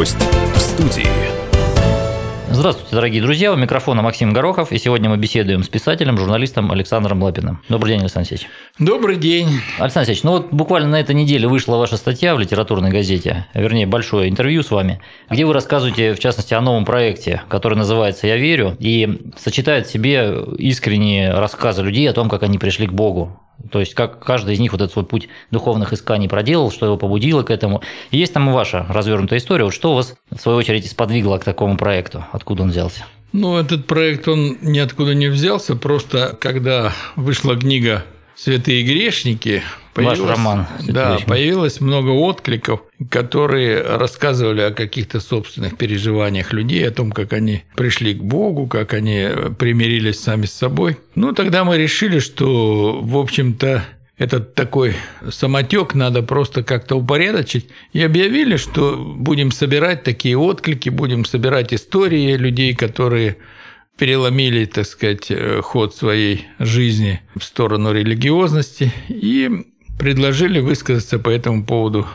Гость в студии. Здравствуйте, дорогие друзья. У микрофона Максим Горохов. И сегодня мы беседуем с писателем, журналистом Александром Лапиным. Добрый день, Александр Алексеевич. Добрый день. Александр Алексеевич, ну вот буквально на этой неделе вышла ваша статья в литературной газете, вернее, большое интервью с вами, где вы рассказываете, в частности, о новом проекте, который называется «Я верю» и сочетает в себе искренние рассказы людей о том, как они пришли к Богу, то есть, как каждый из них вот этот свой путь духовных исканий проделал, что его побудило к этому. И есть там и ваша развернутая история. Вот что вас, в свою очередь, сподвигло к такому проекту? Откуда он взялся? Ну, этот проект, он ниоткуда не взялся. Просто когда вышла книга «Святые грешники», Ваш роман. Да, появилось много откликов, которые рассказывали о каких-то собственных переживаниях людей, о том, как они пришли к Богу, как они примирились сами с собой. Ну, тогда мы решили, что, в общем-то, этот такой самотек надо просто как-то упорядочить. И объявили, что будем собирать такие отклики, будем собирать истории людей, которые переломили, так сказать, ход своей жизни в сторону религиозности. И предложили высказаться по этому поводу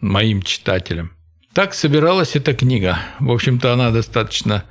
моим читателям. Так собиралась эта книга. В общем-то, она достаточно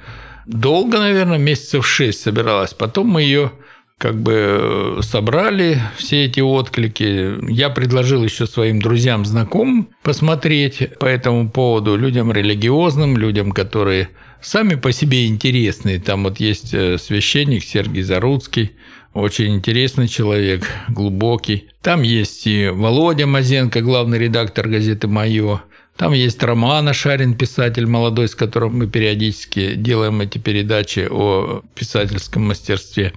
долго, наверное, месяцев шесть собиралась. Потом мы ее как бы собрали все эти отклики. Я предложил еще своим друзьям, знакомым посмотреть по этому поводу, людям религиозным, людям, которые сами по себе интересные. Там вот есть э, священник Сергей Заруцкий, очень интересный человек, глубокий. Там есть и Володя Мазенко, главный редактор газеты «Мое». Там есть Роман Ашарин, писатель молодой, с которым мы периодически делаем эти передачи о писательском мастерстве.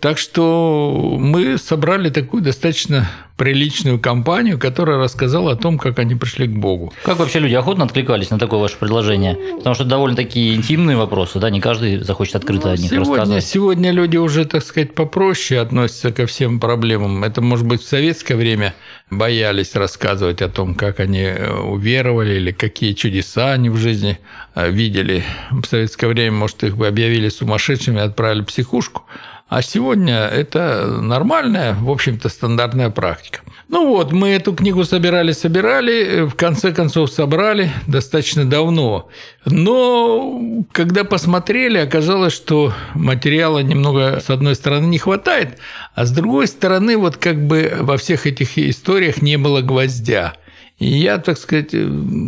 Так что мы собрали такую достаточно приличную компанию, которая рассказала о том, как они пришли к Богу. Как вообще люди охотно откликались на такое ваше предложение? Потому что довольно такие интимные вопросы, да, не каждый захочет открыто ну, о них сегодня, рассказывать. Сегодня люди уже, так сказать, попроще относятся ко всем проблемам. Это, может быть, в советское время боялись рассказывать о том, как они э, уверовали или какие чудеса они в жизни э, видели. В советское время, может, их бы объявили сумасшедшими, отправили в психушку. А сегодня это нормальная, в общем-то, стандартная практика. Ну вот, мы эту книгу собирали-собирали, в конце концов собрали достаточно давно. Но когда посмотрели, оказалось, что материала немного, с одной стороны, не хватает, а с другой стороны, вот как бы во всех этих историях не было гвоздя. Я, так сказать,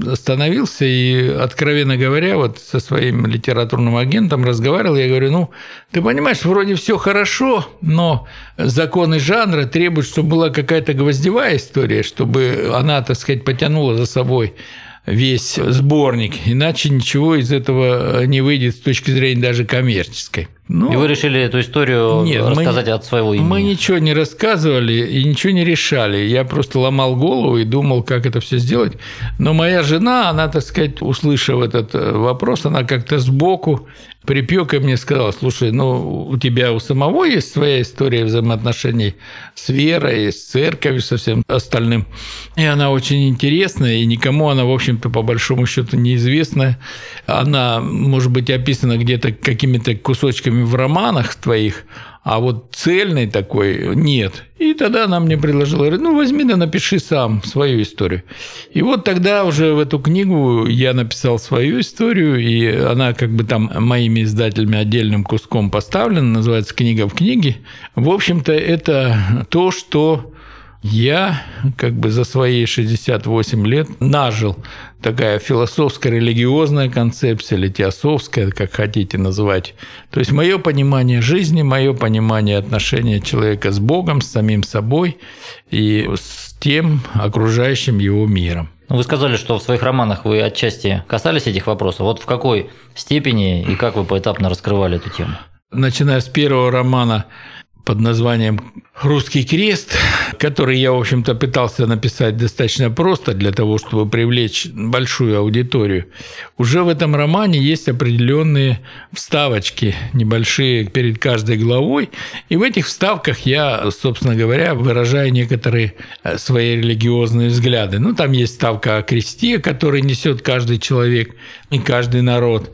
остановился и, откровенно говоря, вот со своим литературным агентом разговаривал, я говорю, ну, ты понимаешь, вроде все хорошо, но законы жанра требуют, чтобы была какая-то гвоздевая история, чтобы она, так сказать, потянула за собой весь сборник, иначе ничего из этого не выйдет с точки зрения даже коммерческой. Ну, и вы решили эту историю нет, рассказать мы, от своего имени? Мы ничего не рассказывали и ничего не решали. Я просто ломал голову и думал, как это все сделать. Но моя жена, она, так сказать, услышав этот э, вопрос, она как-то сбоку припек и мне сказал, слушай, ну, у тебя у самого есть своя история взаимоотношений с верой, с церковью, со всем остальным. И она очень интересная, и никому она, в общем-то, по большому счету неизвестна. Она, может быть, описана где-то какими-то кусочками в романах твоих, а вот цельной такой нет. И тогда она мне предложила, говорит, ну возьми да напиши сам свою историю. И вот тогда уже в эту книгу я написал свою историю, и она как бы там моими издателями отдельным куском поставлена, называется «Книга в книге». В общем-то, это то, что я как бы за свои 68 лет нажил такая философская религиозная концепция или теософская, как хотите называть. То есть мое понимание жизни, мое понимание отношения человека с Богом, с самим собой и с тем окружающим его миром. Ну, вы сказали, что в своих романах вы отчасти касались этих вопросов. Вот в какой степени и как вы поэтапно раскрывали эту тему? Начиная с первого романа под названием «Русский крест», который я, в общем-то, пытался написать достаточно просто для того, чтобы привлечь большую аудиторию. Уже в этом романе есть определенные вставочки небольшие перед каждой главой, и в этих вставках я, собственно говоря, выражаю некоторые э, свои религиозные взгляды. Ну, там есть ставка о кресте, который несет каждый человек и каждый народ.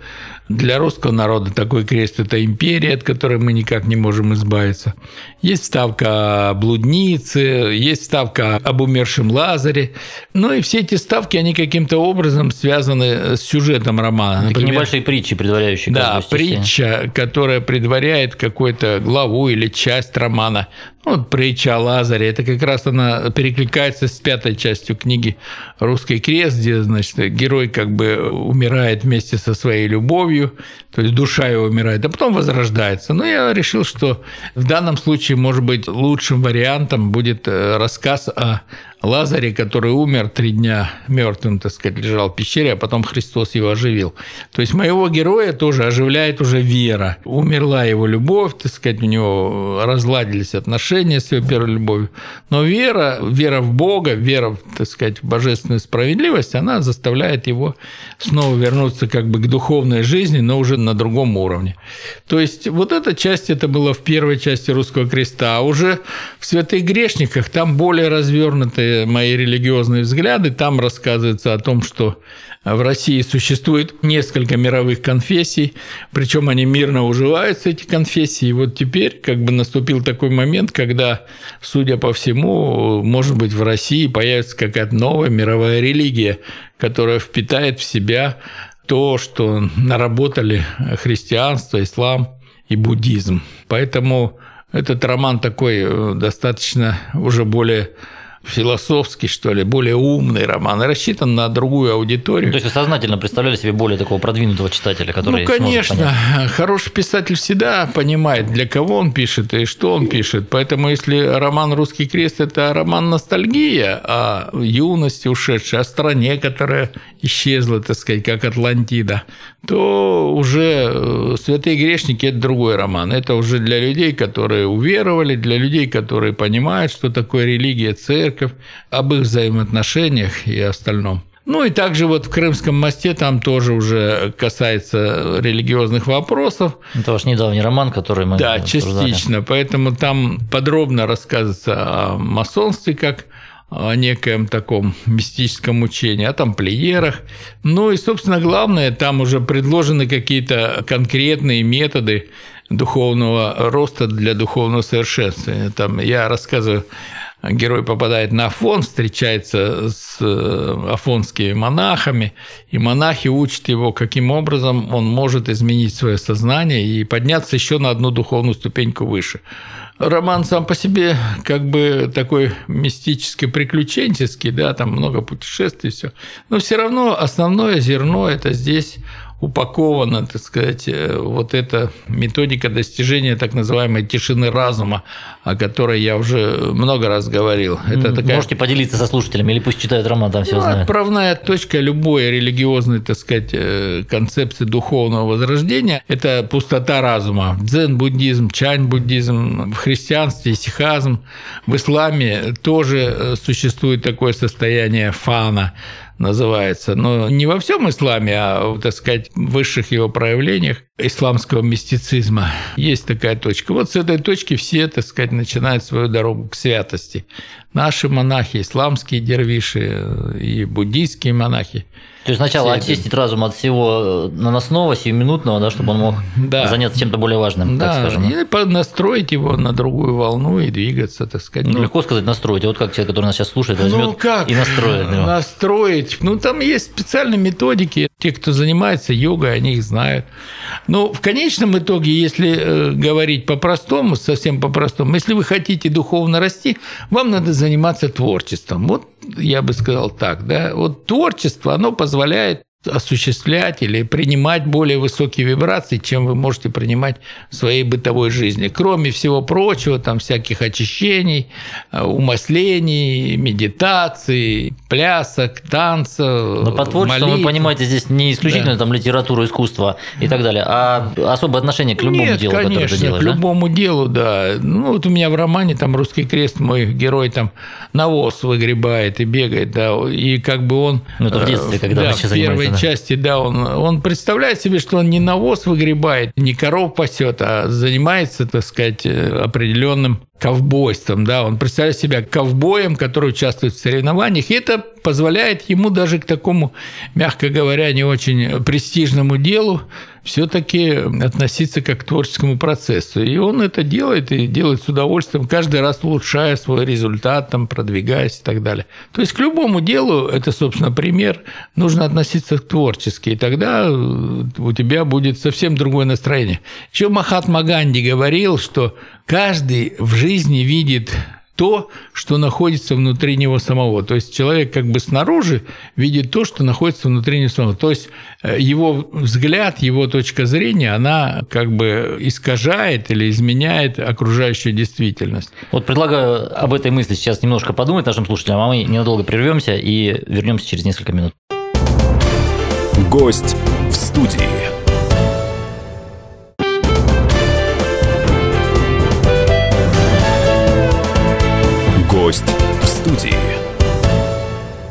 Для русского народа такой крест – это империя, от которой мы никак не можем избавиться. Есть ставка о блуднице, есть ставка об умершем Лазаре. Ну и все эти ставки, они каким-то образом связаны с сюжетом романа. Например, небольшие притчи, предваряющие Да, притча, которая предваряет какую-то главу или часть романа. Вот притча о Лазаре, это как раз она перекликается с пятой частью книги «Русский крест», где, значит, герой как бы умирает вместе со своей любовью, то есть душа его умирает, а потом возрождается. Но я решил, что в данном случае, может быть, лучшим вариантом будет э, рассказ о Лазаре, который умер три дня мертвым, так сказать, лежал в пещере, а потом Христос его оживил. То есть моего героя тоже оживляет уже вера. Умерла его любовь, так сказать, у него разладились отношения с его первой любовью. Но вера, вера в Бога, вера, так сказать, в божественную справедливость, она заставляет его снова вернуться как бы к духовной жизни, но уже на другом уровне. То есть вот эта часть, это было в первой части «Русского креста», а уже в «Святых грешниках» там более развернутые мои религиозные взгляды, там рассказывается о том, что в России существует несколько мировых конфессий, причем они мирно уживаются, эти конфессии. И вот теперь как бы наступил такой момент, когда, судя по всему, может быть, в России появится какая-то новая мировая религия, которая впитает в себя то, что наработали христианство, ислам и буддизм. Поэтому этот роман такой э, достаточно уже более философский, что ли, более умный роман, рассчитан на другую аудиторию. То есть вы сознательно представляли себе более такого продвинутого читателя, который Ну, конечно, хороший писатель всегда понимает, для кого он пишет и что он пишет. Поэтому если роман «Русский крест» – это роман ностальгия о юности ушедшей, о стране, которая исчезла, так сказать, как Атлантида, то уже э, «Святые грешники» – это другой роман. Это уже для людей, которые уверовали, для людей, которые понимают, что такое религия, церковь, церковь, об их взаимоотношениях и остальном. Ну и также вот в Крымском мосте там тоже уже касается религиозных вопросов. Это ваш недавний роман, который мы Да, обсуждали. частично. Поэтому там подробно рассказывается о масонстве как о некоем таком мистическом учении, о тамплиерах. Ну и, собственно, главное, там уже предложены какие-то конкретные методы духовного роста для духовного совершенствования. Там я рассказываю герой попадает на Афон, встречается с э, афонскими монахами, и монахи учат его, каким образом он может изменить свое сознание и подняться еще на одну духовную ступеньку выше. Роман сам по себе как бы такой мистический, приключенческий, да, там много путешествий, все. Но все равно основное зерно это здесь упакована, так сказать, э, вот эта методика достижения так называемой тишины разума, о которой я уже много раз говорил. Это такая... Можете поделиться со слушателями или пусть читают роман, там все ну, знают. Отправная точка любой религиозной, так сказать, э, концепции духовного возрождения – это пустота разума. Дзен-буддизм, чань-буддизм, в христианстве сихазм, в исламе тоже э, существует такое состояние фана, называется. Но не во всем исламе, а, так сказать, в высших его проявлениях исламского мистицизма. Есть такая точка. Вот с этой точки все, так сказать, начинают свою дорогу к святости. Наши монахи, исламские дервиши и буддийские монахи – то есть сначала очистить разум от всего наносного, сиюминутного, да, чтобы он мог да. заняться чем-то более важным, да. так скажем. И настроить его на другую волну и двигаться, так сказать. Ну, легко сказать настроить. А вот как человек, который нас сейчас слушает, возьмет ну, как? и настроит. Его. Настроить. Ну, там есть специальные методики. Те, кто занимается йогой, они их знают. Но в конечном итоге, если э, говорить по-простому, совсем по-простому, если вы хотите духовно расти, вам надо заниматься творчеством. Вот я бы сказал так, да, вот творчество, оно позволяет позволяет осуществлять или принимать более высокие вибрации, чем вы можете принимать в своей бытовой жизни. Кроме всего прочего, там всяких очищений, э, умаслений, медитаций, плясок, танцев, Но по творчеству молитв. вы понимаете здесь не исключительно да. там литературу, искусство и так далее, а особое отношение к любому Нет, делу, конечно, которое ты делаешь, к любому да? делу, да. Ну вот у меня в романе там «Русский крест» мой герой там навоз выгребает и бегает, да, и как бы он... Ну это в детстве, когда да, вы сейчас первой да. части, да, он, он представляет себе, что он не навоз выгребает, не коров пасет, а занимается, так сказать, определенным ковбойством, да, он представляет себя ковбоем, который участвует в соревнованиях, и это позволяет ему даже к такому, мягко говоря, не очень престижному делу все-таки относиться как к творческому процессу. И он это делает, и делает с удовольствием, каждый раз улучшая свой результат, там, продвигаясь и так далее. То есть к любому делу, это, собственно, пример, нужно относиться творчески, и тогда у тебя будет совсем другое настроение. Еще Махатма Ганди говорил, что каждый в жизни видит то, что находится внутри него самого. То есть человек как бы снаружи видит то, что находится внутри него самого. То есть э, его взгляд, его точка зрения, она как бы искажает или изменяет окружающую действительность. Вот предлагаю об этой мысли сейчас немножко подумать нашим слушателям, а мы ненадолго прервемся и вернемся через несколько минут. Гость в студии. Гость в студии.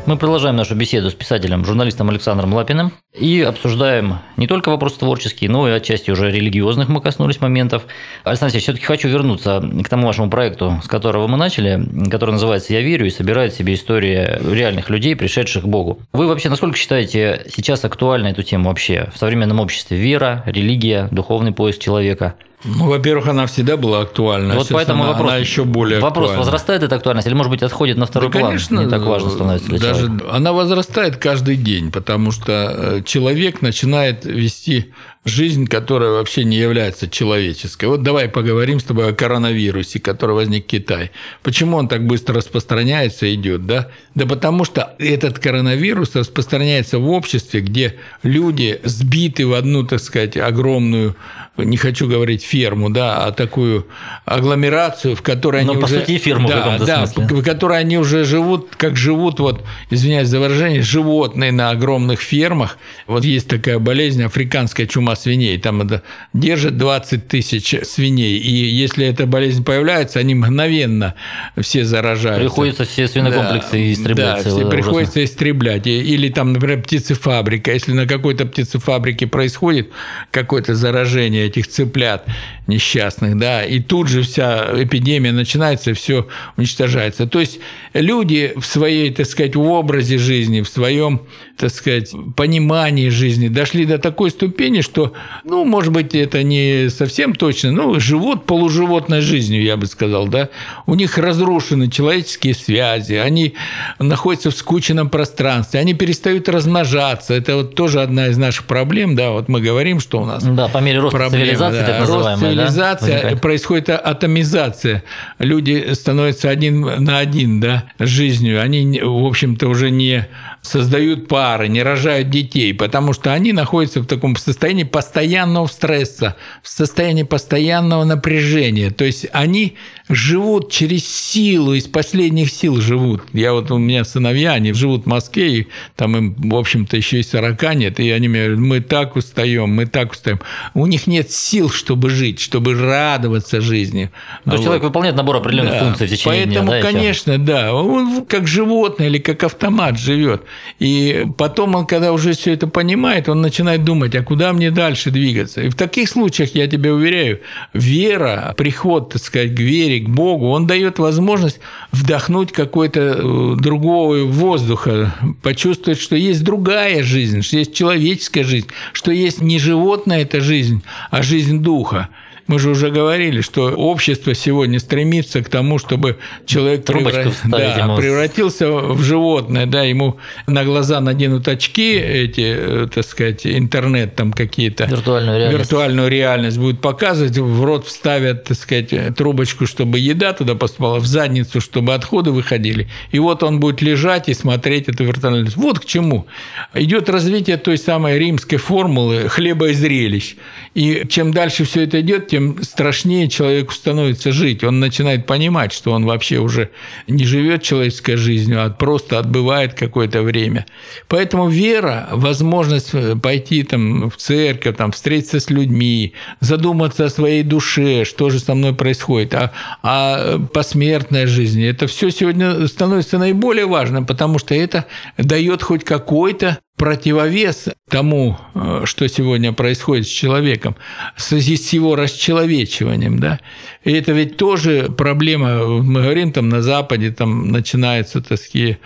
Мы продолжаем нашу беседу с писателем, журналистом Александром Лапиным и обсуждаем не только вопросы творческие, но и отчасти уже религиозных мы коснулись моментов. Александр Алексеевич, все-таки хочу вернуться к тому вашему проекту, с которого мы начали, который называется «Я верю» и собирает в себе истории реальных людей, пришедших к Богу. Вы вообще насколько считаете сейчас актуальна эту тему вообще в современном обществе? Вера, религия, духовный поиск человека – ну, во-первых, она всегда была актуальна. Вот поэтому она, вопрос, она еще более вопрос актуальна. возрастает эта актуальность или, может быть, отходит на второй да, план? Конечно, не так важно становится для даже человека. Она возрастает каждый день, потому что э, человек начинает вести жизнь, которая вообще не является человеческой. Вот давай поговорим с тобой о коронавирусе, который возник в Китае. Почему он так быстро распространяется и идет, да? Да потому что этот коронавирус распространяется в обществе, где люди сбиты в одну, так сказать, огромную, не хочу говорить ферму, да, а такую агломерацию, в которой Но, они по уже... сути, ферму да, в да, смысле. в которой они уже живут, как живут, вот, извиняюсь за выражение, животные на огромных фермах. Вот есть такая болезнь, африканская чума свиней, там это держат 20 тысяч свиней, и если эта болезнь появляется, они мгновенно все заражаются. Приходится все свинокомплексы Да, истреблять. Да, все ужасно. приходится истреблять. Или там, например, птицефабрика. Если на какой-то птицефабрике происходит какое-то заражение этих цыплят несчастных, да, и тут же вся эпидемия начинается, все уничтожается. То есть люди в своей, так сказать, в образе жизни, в своем, так сказать, понимании жизни дошли до такой ступени, что, ну, может быть, это не совсем точно, но живут полуживотной жизнью, я бы сказал, да. У них разрушены человеческие связи, они находятся в скученном пространстве, они перестают размножаться. Это вот тоже одна из наших проблем, да, вот мы говорим, что у нас Да, по мере роста проблема, цивилизации, да. так Рост называемая, да, цивилизация, возникает. происходит атомизация. Люди становятся один на один да, с жизнью. Они, в общем-то, уже не создают пары, не рожают детей, потому что они находятся в таком состоянии постоянного стресса, в состоянии постоянного напряжения. То есть они живут через силу, из последних сил живут. Я вот у меня сыновья, они живут в Москве, и там им, в общем-то, еще и 40 нет, и они мне говорят, мы так устаем, мы так устаем. У них нет сил, чтобы жить, чтобы радоваться жизни. То есть Вот. человек выполняет набор определенных Да. функций в течение Поэтому, дня, да, конечно, да, он как животное или как автомат живет. И потом он, когда уже все это понимает, он начинает думать, а куда мне дальше двигаться. И в таких случаях, я тебе уверяю, вера, приход, так сказать, к вере, к Богу, он дает возможность вдохнуть какой-то э, другого воздуха, почувствовать, что есть другая жизнь, что есть человеческая жизнь, что есть не животная эта жизнь, а жизнь духа. Мы же уже говорили, что общество сегодня стремится к тому, чтобы человек превра- да, превратился в животное, да, ему на глаза наденут очки, эти, э, так сказать, интернет там какие-то. Виртуальную реальность. Виртуальную реальность будут показывать, в рот вставят, так сказать, трубочку, чтобы еда туда поступала, в задницу, чтобы отходы выходили. И вот он будет лежать и смотреть эту виртуальную реальность. Вот к чему. Идет развитие той самой римской формулы хлеба и зрелищ. И чем дальше все это идет, тем страшнее человеку становится жить. Он начинает понимать, что он вообще уже не живет человеческой жизнью, а просто отбывает какое-то время. Поэтому вера, возможность пойти там, в церковь, там, встретиться с людьми, задуматься о своей душе, что же со мной происходит, а, а посмертная жизнь, это все сегодня становится наиболее важным, потому что это дает хоть какой-то противовес тому, э, что сегодня происходит с человеком, в связи с его расчеловечиванием, да, и это ведь тоже проблема, мы говорим, там на Западе там начинаются такие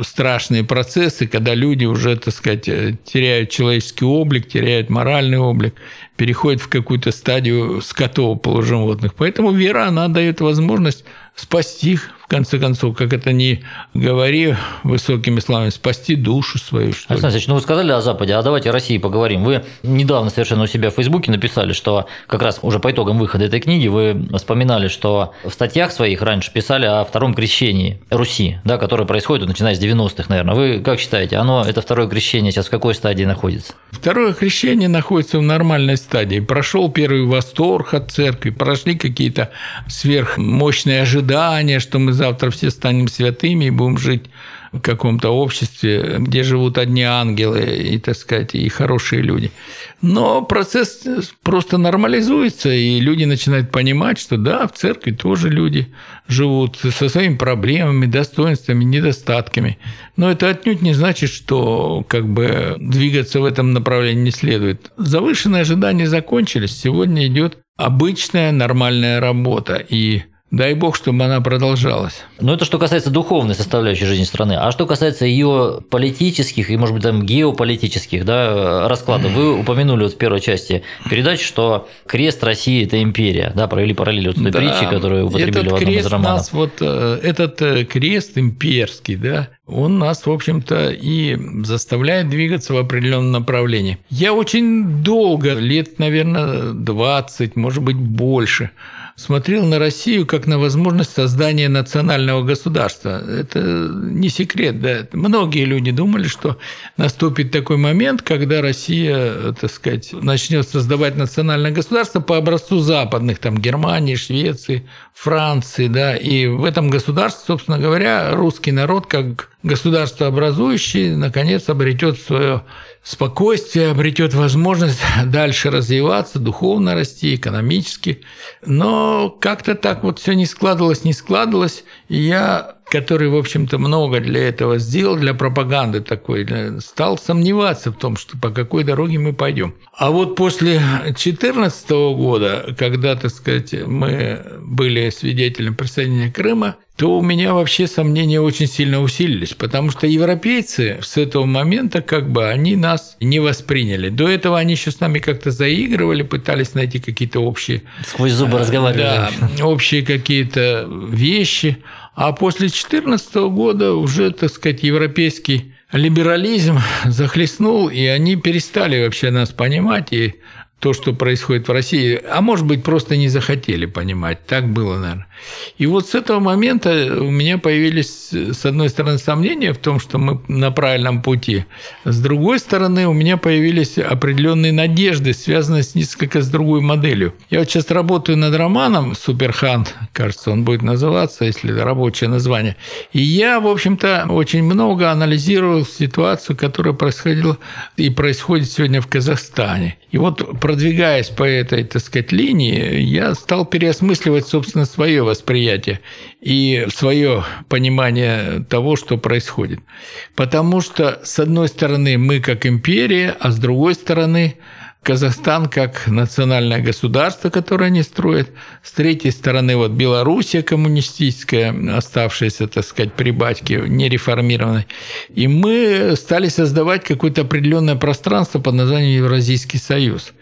страшные процессы, когда люди уже, так сказать, теряют человеческий облик, теряют моральный облик, переходят в какую-то стадию скотов полуживотных. Поэтому вера, она дает возможность спасти их, в конце концов, как это не говори высокими словами, спасти душу свою. Что Александр Алексеевич, ну вы сказали о Западе, а давайте о России поговорим. Вы недавно совершенно у себя в Фейсбуке написали, что как раз уже по итогам выхода этой книги вы вспоминали, что в статьях своих раньше писали о втором крещении Руси, да, которое происходит, начиная с 90-х, наверное. Вы как считаете, оно, это второе крещение сейчас в какой стадии находится? Второе крещение находится в нормальной стадии. Прошел первый восторг от церкви, прошли какие-то сверхмощные ожидания, что мы завтра все станем святыми и будем жить в каком-то обществе, где живут одни ангелы и, так сказать, и хорошие люди. Но процесс просто нормализуется, и люди начинают понимать, что да, в церкви тоже люди живут со своими проблемами, достоинствами, недостатками. Но это отнюдь не значит, что как бы двигаться в этом направлении не следует. Завышенные ожидания закончились, сегодня идет обычная нормальная работа, и Дай бог, чтобы она продолжалась. Ну, это что касается духовной составляющей жизни страны. А что касается ее политических и, может быть, там геополитических да, раскладов, вы упомянули вот в первой части передачи, что крест России – это империя, да, провели параллель вот с той да. притчей, которую употребили этот в одном из романов. Нас вот, э, этот э, крест имперский, да, он нас, в общем-то, и заставляет двигаться в определенном направлении. Я очень долго, лет, наверное, 20, может быть, больше – смотрел на Россию как на возможность создания национального государства. Это не секрет, да. Многие люди думали, что наступит такой момент, когда Россия, так сказать, начнет создавать национальное государство по образцу западных, там, Германии, Швеции, Франции, да, и в этом государстве, собственно говоря, русский народ как государство образующий, наконец, обретет свое спокойствие, обретет возможность дальше развиваться, духовно расти, экономически. Но как-то так вот все не складывалось, не складывалось. И я который, в общем-то, много для этого сделал, для пропаганды такой, стал сомневаться в том, что по какой дороге мы пойдем. А вот после 2014 года, когда, так сказать, мы были свидетелем присоединения Крыма, то у меня вообще сомнения очень сильно усилились, потому что европейцы с этого момента как бы они нас не восприняли. До этого они еще с нами как-то заигрывали, пытались найти какие-то общие... Сквозь зубы разговаривали. Да, общие какие-то вещи. А после 2014 года уже, так сказать, европейский либерализм захлестнул, и они перестали вообще нас понимать, и то, что происходит в России, а может быть, просто не захотели понимать. Так было, наверное. И вот с этого момента у меня появились, с одной стороны, сомнения в том, что мы на правильном пути. С другой стороны, у меня появились определенные надежды, связанные с несколько с другой моделью. Я вот сейчас работаю над романом «Суперхан», кажется, он будет называться, если это рабочее название. И я, в общем-то, очень много анализировал ситуацию, которая происходила и происходит сегодня в Казахстане. И вот продвигаясь по этой, так сказать, линии, я стал переосмысливать, собственно, свое восприятие и свое понимание того, что происходит. Потому что, с одной стороны, мы как империя, а с другой стороны, Казахстан как национальное государство, которое они строят. С третьей стороны, вот Белоруссия коммунистическая, оставшаяся, так сказать, при батьке, нереформированной. И мы стали создавать какое-то определенное пространство под названием Евразийский союз.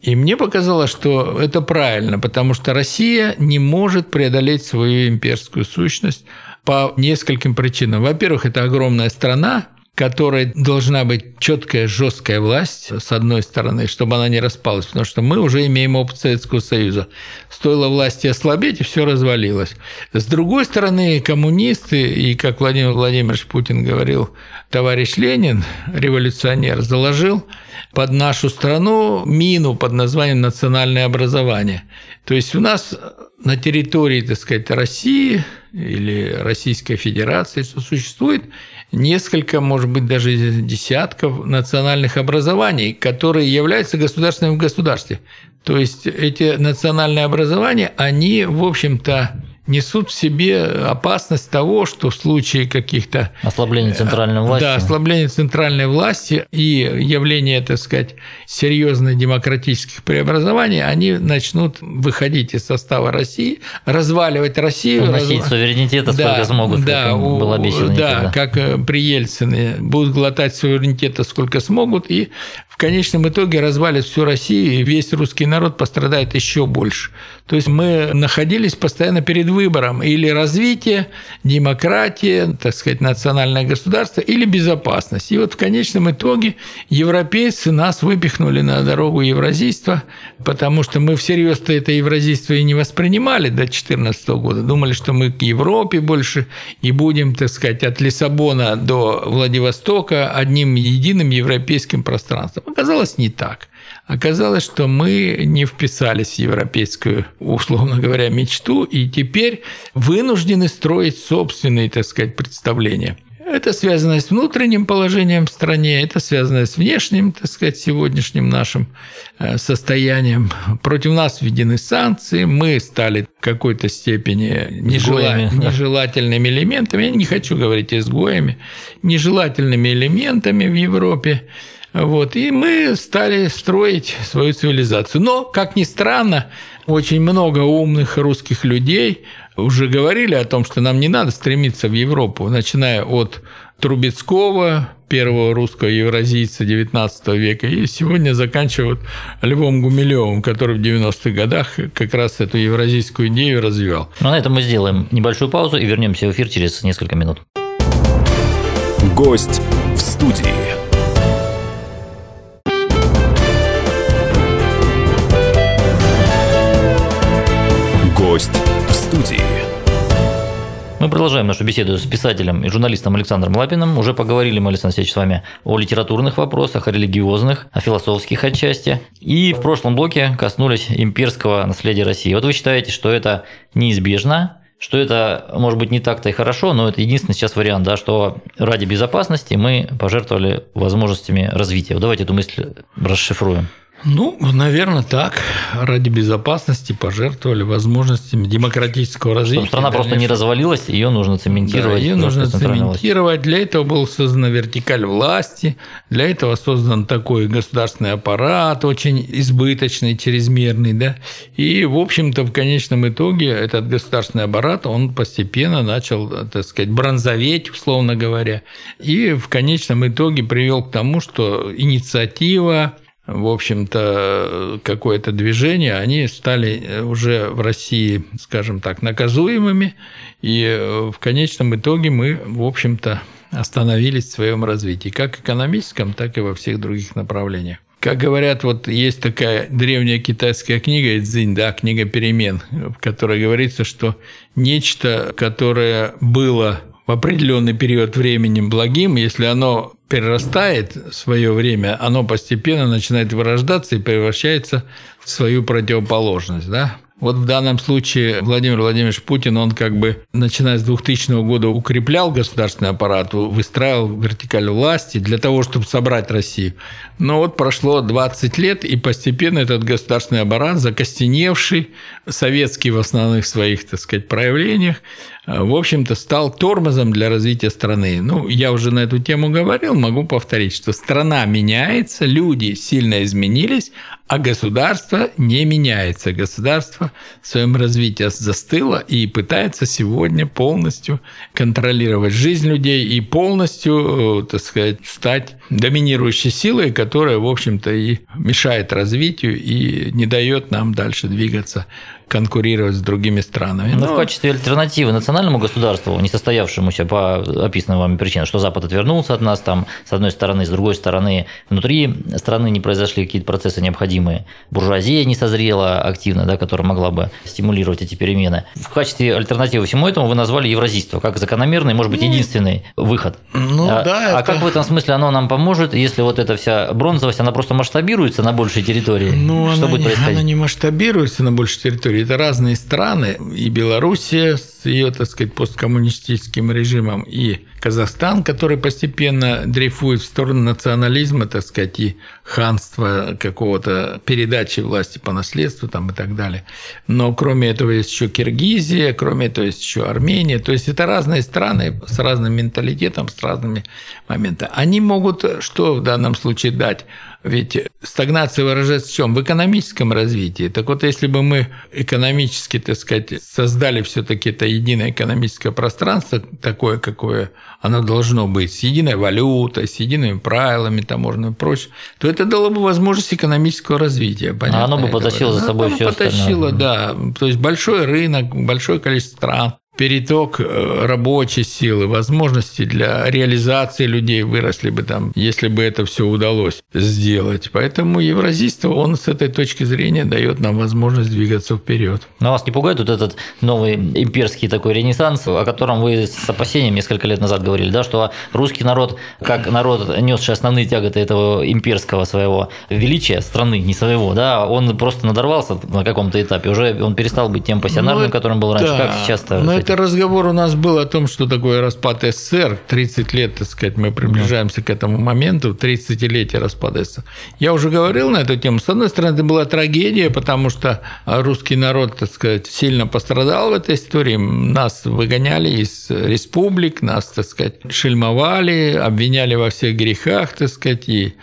И мне показалось, что это правильно, потому что Россия не может преодолеть свою имперскую сущность по нескольким причинам. Во-первых, это огромная страна, которой должна быть четкая, жесткая власть, с одной стороны, чтобы она не распалась, потому что мы уже имеем опыт Советского Союза. Стоило власти ослабеть, и все развалилось. С другой стороны, коммунисты, и, как Владимир Владимирович Путин говорил, товарищ Ленин, революционер, заложил под нашу страну мину под названием национальное образование. То есть у нас на территории, так сказать, России или Российской Федерации существует несколько, может быть, даже десятков национальных образований, которые являются государственными в государстве. То есть эти национальные образования, они, в общем-то, несут в себе опасность того, что в случае каких-то Ослабление центральной власти. да, ослабление центральной власти и явление, так сказать, серьезных демократических преобразований, они начнут выходить из состава России, разваливать Россию. Вносить разв- суверенитета сколько Да, смогут, да, как у- было обещано Да, никогда. как э, при Ельцине. Будут глотать суверенитета сколько смогут, и конечном итоге развалит всю Россию, и весь русский народ пострадает еще больше. То есть мы находились постоянно перед выбором или развитие, демократия, так сказать, национальное государство или безопасность. И вот в конечном итоге европейцы нас выпихнули на дорогу евразийства, потому что мы всерьез-то это евразийство и не воспринимали до 2014 года. Думали, что мы к Европе больше и будем, так сказать, от Лиссабона до Владивостока одним единым европейским пространством. Оказалось не так. Оказалось, что мы не вписались в европейскую, условно говоря, мечту, и теперь вынуждены строить собственные, так сказать, представления. Это связано с внутренним положением в стране, это связано с внешним, так сказать, сегодняшним нашим э, состоянием. Против нас введены санкции, мы стали в какой-то степени нежела- нежелательными элементами, я не хочу говорить изгоями, нежелательными элементами в Европе. Вот, и мы стали строить свою цивилизацию. Но, как ни странно, очень много умных русских людей уже говорили о том, что нам не надо стремиться в Европу, начиная от Трубецкого, первого русского евразийца XIX века, и сегодня заканчивая вот Львом Гумилевым, который в 90-х годах как раз эту евразийскую идею развивал. Ну, на этом мы сделаем небольшую паузу и вернемся в эфир через несколько минут. Гость в студии. Гость в студии. Мы продолжаем нашу беседу с писателем и журналистом Александром Лапиным. Уже поговорили мы, Александр Алексеевич, с вами о литературных вопросах, о религиозных, о философских отчасти. И в прошлом блоке коснулись имперского наследия России. Вот вы считаете, что это неизбежно, что это, может быть, не так-то и хорошо, но это единственный сейчас вариант, да, что ради безопасности мы пожертвовали возможностями развития. Вот давайте эту мысль расшифруем. Ну, наверное, так. Ради безопасности пожертвовали возможностями демократического развития. Чтобы страна просто не развалилась, ее нужно цементировать. ее в нужно цементировать. Для этого был создан вертикаль власти, для этого создан такой государственный аппарат, очень избыточный, чрезмерный. Да? И, в общем-то, в конечном итоге этот государственный аппарат, он постепенно начал, так сказать, бронзоветь, условно говоря, и в конечном итоге привел к тому, что инициатива, в общем-то, какое-то движение, они стали уже в России, скажем так, наказуемыми, и в конечном итоге мы, в общем-то, остановились в своем развитии, как экономическом, так и во всех других направлениях. Как говорят, вот есть такая древняя китайская книга «Цзинь», да, книга перемен, в которой говорится, что нечто, которое было в определенный период времени благим, если оно перерастает в свое время, оно постепенно начинает вырождаться и превращается в свою противоположность. Да? Вот в данном случае Владимир Владимирович Путин, он как бы, начиная с 2000 года, укреплял государственный аппарат, выстраивал вертикаль власти для того, чтобы собрать Россию. Но вот прошло 20 лет, и постепенно этот государственный аппарат, закостеневший, советский в основных своих, так сказать, проявлениях, в общем-то, стал тормозом для развития страны. Ну, я уже на эту тему говорил, могу повторить, что страна меняется, люди сильно изменились, а государство не меняется. Государство в своем развитии застыло и пытается сегодня полностью контролировать жизнь людей и полностью, так сказать, стать доминирующей силой, которая, в общем-то, и мешает развитию и не дает нам дальше двигаться конкурировать с другими странами. Но в качестве альтернативы национальному государству, не состоявшемуся по описанным вами причинам, что Запад отвернулся от нас, там, с одной стороны, с другой стороны, внутри страны не произошли какие-то процессы необходимые, буржуазия не созрела активно, да, которая могла бы стимулировать эти перемены. В качестве альтернативы всему этому вы назвали евразийство, как закономерный, может быть, единственный выход. Ну а, да. А это... как в этом смысле оно нам поможет, если вот эта вся бронзовость, она просто масштабируется на большей территории? Ну, что она, будет не, происходить? она не масштабируется на большей территории. это разные страны, и Белоруссия с ее, так сказать, посткоммунистическим режимом, и Казахстан, который постепенно дрейфует в сторону национализма, так сказать, и ханства какого-то передачи власти по наследству там и так далее. Но кроме этого есть еще Киргизия, кроме этого есть еще Армения. То есть это разные страны с разным менталитетом, с разными моментами. Они могут что в данном случае дать? Ведь стагнация выражается в чем? В экономическом развитии. Так вот, если бы мы экономически, так сказать, создали все-таки это единое экономическое пространство, такое, какое оно должно быть, с единой валютой, с едиными правилами таможенными и прочее, то это дало бы возможность экономического развития. Понятно, а оно бы потащило за собой все потащило, остальное. да. То есть большой рынок, большое количество стран, переток э, рабочей силы, возможности для реализации людей выросли бы там, если бы это все удалось сделать. Поэтому евразийство, он с этой точки зрения дает нам возможность двигаться вперед. Но вас не пугает вот этот новый имперский такой ренессанс, о котором вы с опасением несколько лет назад говорили, да, что русский народ, как народ, несший основные тяготы этого имперского своего величия страны, не своего, да, он просто надорвался на каком-то этапе, уже он перестал быть тем пассионарным, ну, которым был раньше, да, как сейчас-то это разговор у нас был о том, что такое распад СССР. 30 лет, так сказать, мы приближаемся к этому моменту, 30-летие распада СССР. Я уже говорил на эту тему. С одной стороны, это была трагедия, потому что русский народ, так сказать, сильно пострадал в этой истории. Нас выгоняли из республик, нас, так сказать, шельмовали, обвиняли во всех грехах, так сказать, и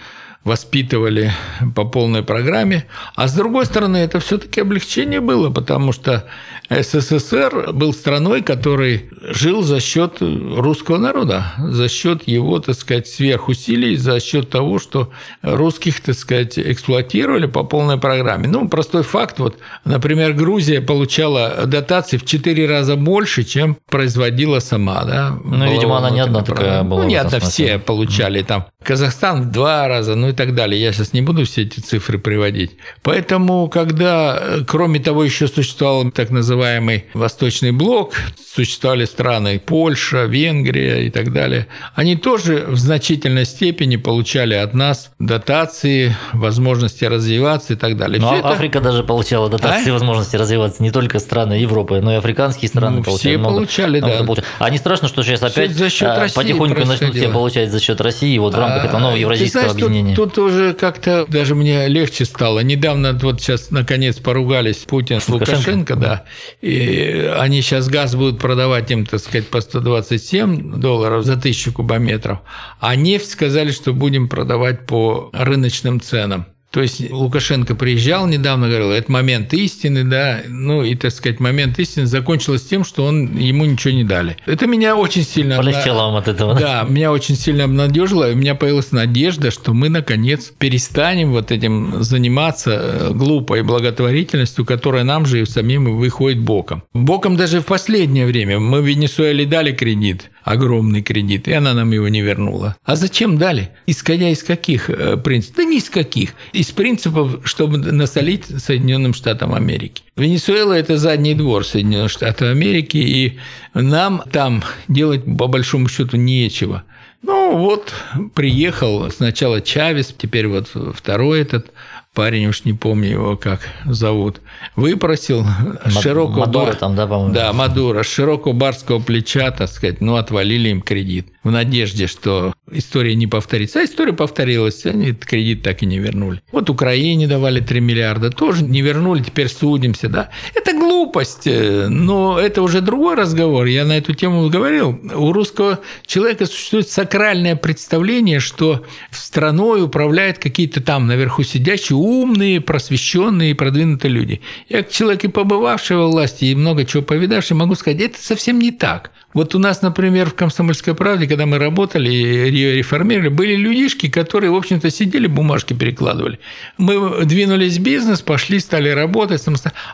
воспитывали по полной программе. А с другой стороны, это все-таки облегчение было, потому что СССР был страной, который жил за счет русского народа, за счет его, так сказать, сверхусилий, за счет того, что русских, так сказать, эксплуатировали по полной программе. Ну, простой факт, вот, например, Грузия получала дотации в 4 раза больше, чем производила сама, да. Ну, видимо, она не одна такая была. Ну, не одна, все получали там. Казахстан в два раза, ну и так далее. Я сейчас не буду все эти цифры приводить. Поэтому, когда, кроме того, еще существовал так называемый называемый Восточный блок, существовали страны Польша, Венгрия и так далее, они тоже в значительной степени получали от нас дотации, возможности развиваться и так далее. Ну, а Африка даже получала дотации, а? возможности развиваться, не только страны Европы, но и африканские страны ну, получали. Все много, получали, много да. Получали. А не страшно, что сейчас опять за счет а, потихоньку начнут все получать за счет России вот в рамках а, этого нового евразийского знаешь, объединения? Тут, тут уже как-то даже мне легче стало. Недавно вот сейчас наконец поругались Путин с Лукашенко, Лукашенко да, и они сейчас газ будут продавать им, так сказать, по 127 долларов за тысячу кубометров, а нефть сказали, что будем продавать по рыночным ценам. То есть Лукашенко приезжал недавно, говорил, это момент истины, да, ну и, так сказать, момент истины закончилось тем, что он, ему ничего не дали. Это меня очень сильно... Полегчало вам от этого. Да, меня очень сильно обнадежило, и у меня появилась надежда, что мы, наконец, перестанем вот этим заниматься э, глупой благотворительностью, которая нам же и самим выходит боком. Боком даже в последнее время. Мы в Венесуэле дали кредит, огромный кредит, и она нам его не вернула. А зачем дали? Исходя из каких э, принципов? Да ни из каких из принципов, чтобы насолить Соединенным Штатам Америки. Венесуэла – это задний двор Соединенных Штатов Америки, и нам там делать по большому счету нечего. Ну вот, приехал сначала Чавес, теперь вот второй этот парень, уж не помню его как зовут, выпросил Мад- широкого... Мадура там, да, по-моему? Да, Мадура, с широкого барского плеча, так сказать, ну, отвалили им кредит в надежде, что история не повторится. А история повторилась, они этот кредит так и не вернули. Вот Украине давали 3 миллиарда, тоже не вернули, теперь судимся, да. Это глупость, э, но это уже другой разговор. Я на эту тему говорил. У русского человека существует сакральное представление, что страной управляют какие-то там наверху сидящие умные, просвещенные продвинутые люди. Я, как человек и побывавший во власти, и много чего повидавший, могу сказать, это совсем не так. Вот у нас, например, в «Комсомольской правде», когда мы работали и ее реформировали, были людишки, которые, в общем-то, сидели, бумажки перекладывали. Мы двинулись в бизнес, пошли, стали работать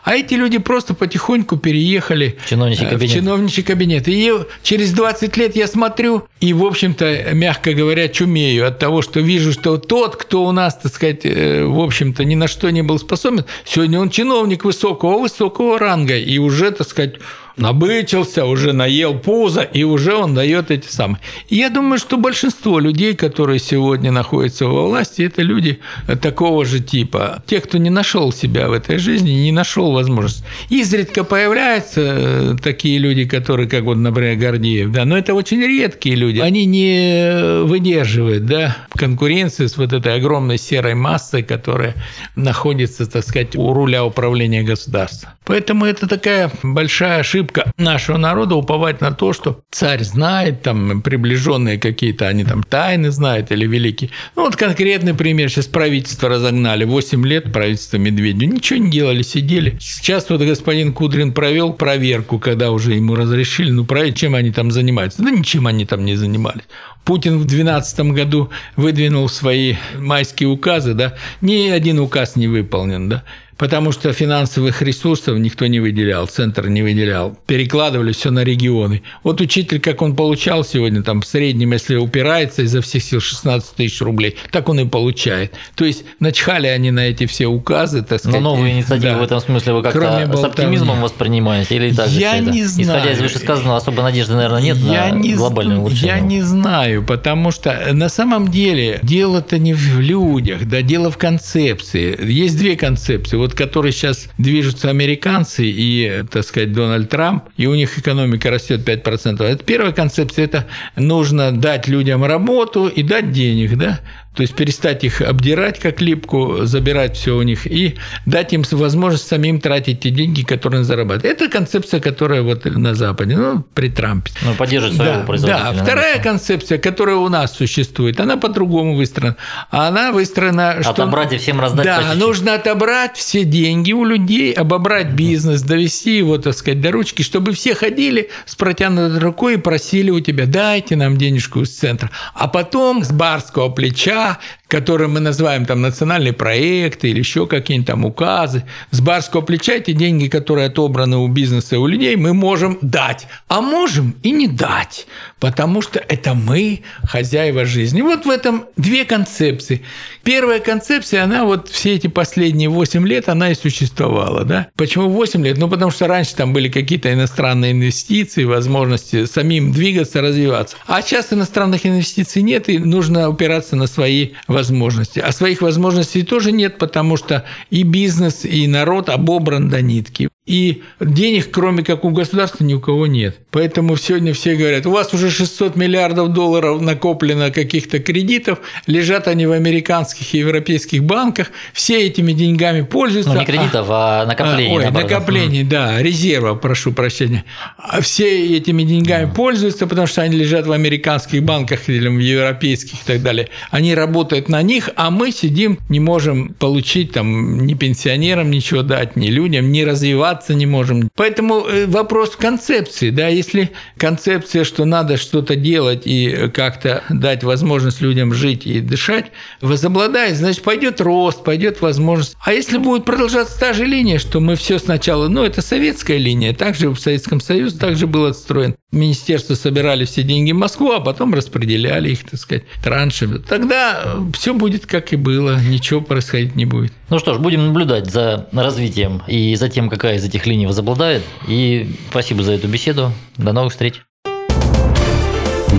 А эти люди просто потихоньку переехали чиновничий кабинет. в чиновничий кабинет. И через 20 лет я смотрю и, в общем-то, мягко говоря, чумею от того, что вижу, что тот, кто у нас, так сказать, э, в общем-то, ни на что не был способен, сегодня он чиновник высокого-высокого ранга и уже, так сказать, набычился, уже наел пузо, и уже он дает эти самые. Я думаю, что большинство людей, которые сегодня находятся во власти, это люди такого же типа. Те, кто не нашел себя в этой жизни, не нашел возможность. Изредка появляются э, такие люди, которые, как вот, например, Гордеев, да, но это очень редкие люди. Они не выдерживают, да, конкуренции с вот этой огромной серой массой, которая находится, так сказать, у руля управления государством. Поэтому это такая большая ошибка нашего народа уповать на то, что царь знает, там приближенные какие-то, они там тайны знают или великие. Ну вот конкретный пример, сейчас правительство разогнали, 8 лет правительство Медведева, ничего не делали, сидели. Сейчас вот господин Кудрин провел проверку, когда уже ему разрешили, ну проверить, чем они там занимаются. Да ничем они там не занимались. Путин в 2012 году выдвинул свои майские указы, да, ни один указ не выполнен, да потому что финансовых ресурсов никто не выделял, центр не выделял, перекладывали все на регионы. Вот учитель, как он получал сегодня, там в среднем, если упирается изо всех сил 16 тысяч рублей, так он и получает. То есть начхали они на эти все указы, так сказать. Но новые инициативы да. в этом смысле вы как-то с оптимизмом воспринимаете или так Я не это? знаю. Исходя из вышесказанного, особо надежды, наверное, нет я на не глобальное улучшение. Я не знаю, потому что на самом деле дело-то не в людях, да, дело в концепции. Есть две концепции вот которой сейчас движутся американцы и, так сказать, Дональд Трамп, и у них экономика растет 5%. Это первая концепция, это нужно дать людям работу и дать денег, да, то есть перестать их обдирать как липку, забирать все у них и дать им возможность самим тратить те деньги, которые они зарабатывают. Это концепция, которая вот на Западе, ну, при Трампе. Ну, поддерживать своего да, производителя. Да, вторая концепция, которая у нас существует, она по-другому выстроена. Она выстроена, что... Отобрать и всем раздать Да, нужно отобрать все деньги у людей, обобрать бизнес, довести его, так сказать, до ручки, чтобы все ходили с протянутой рукой и просили у тебя, дайте нам денежку из центра. А потом с барского плеча ah, которые мы называем там национальные проекты или еще какие-нибудь там указы, с барского плеча эти деньги, которые отобраны у бизнеса и у людей, мы можем дать, а можем и не дать, потому что это мы хозяева жизни. Вот в этом две концепции. Первая концепция, она вот все эти последние 8 лет, она и существовала. Да? Почему 8 лет? Ну, потому что раньше там были какие-то иностранные инвестиции, возможности самим двигаться, развиваться. А сейчас иностранных инвестиций нет, и нужно опираться на свои свои возможности. А своих возможностей тоже нет, потому что и бизнес, и народ обобран до нитки. И денег, кроме как у государства, ни у кого нет. Поэтому сегодня все говорят, у вас уже 600 миллиардов долларов накоплено каких-то кредитов, лежат они в американских и европейских банках, все этими деньгами пользуются. Ну, не кредитов, а, а накоплений. Ой, накоплений, да, резервов, прошу прощения. А все этими деньгами mm. пользуются, потому что они лежат в американских банках или в европейских и так далее. Они работают на них, а мы сидим, не можем получить там ни пенсионерам ничего дать, ни людям, ни развиваться развиваться не можем. Поэтому э, вопрос концепции. Да, если концепция, что надо что-то делать и как-то дать возможность людям жить и дышать, возобладает, значит, пойдет рост, пойдет возможность. А если будет продолжаться та же линия, что мы все сначала, ну, это советская линия, также в Советском Союзе также был отстроен. Министерство собирали все деньги в Москву, а потом распределяли их, так сказать, траншами. Тогда все будет как и было, ничего происходить не будет. Ну что ж, будем наблюдать за развитием и за тем, какая из этих линий возобладает. И спасибо за эту беседу. До новых встреч.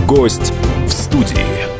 Гость в студии.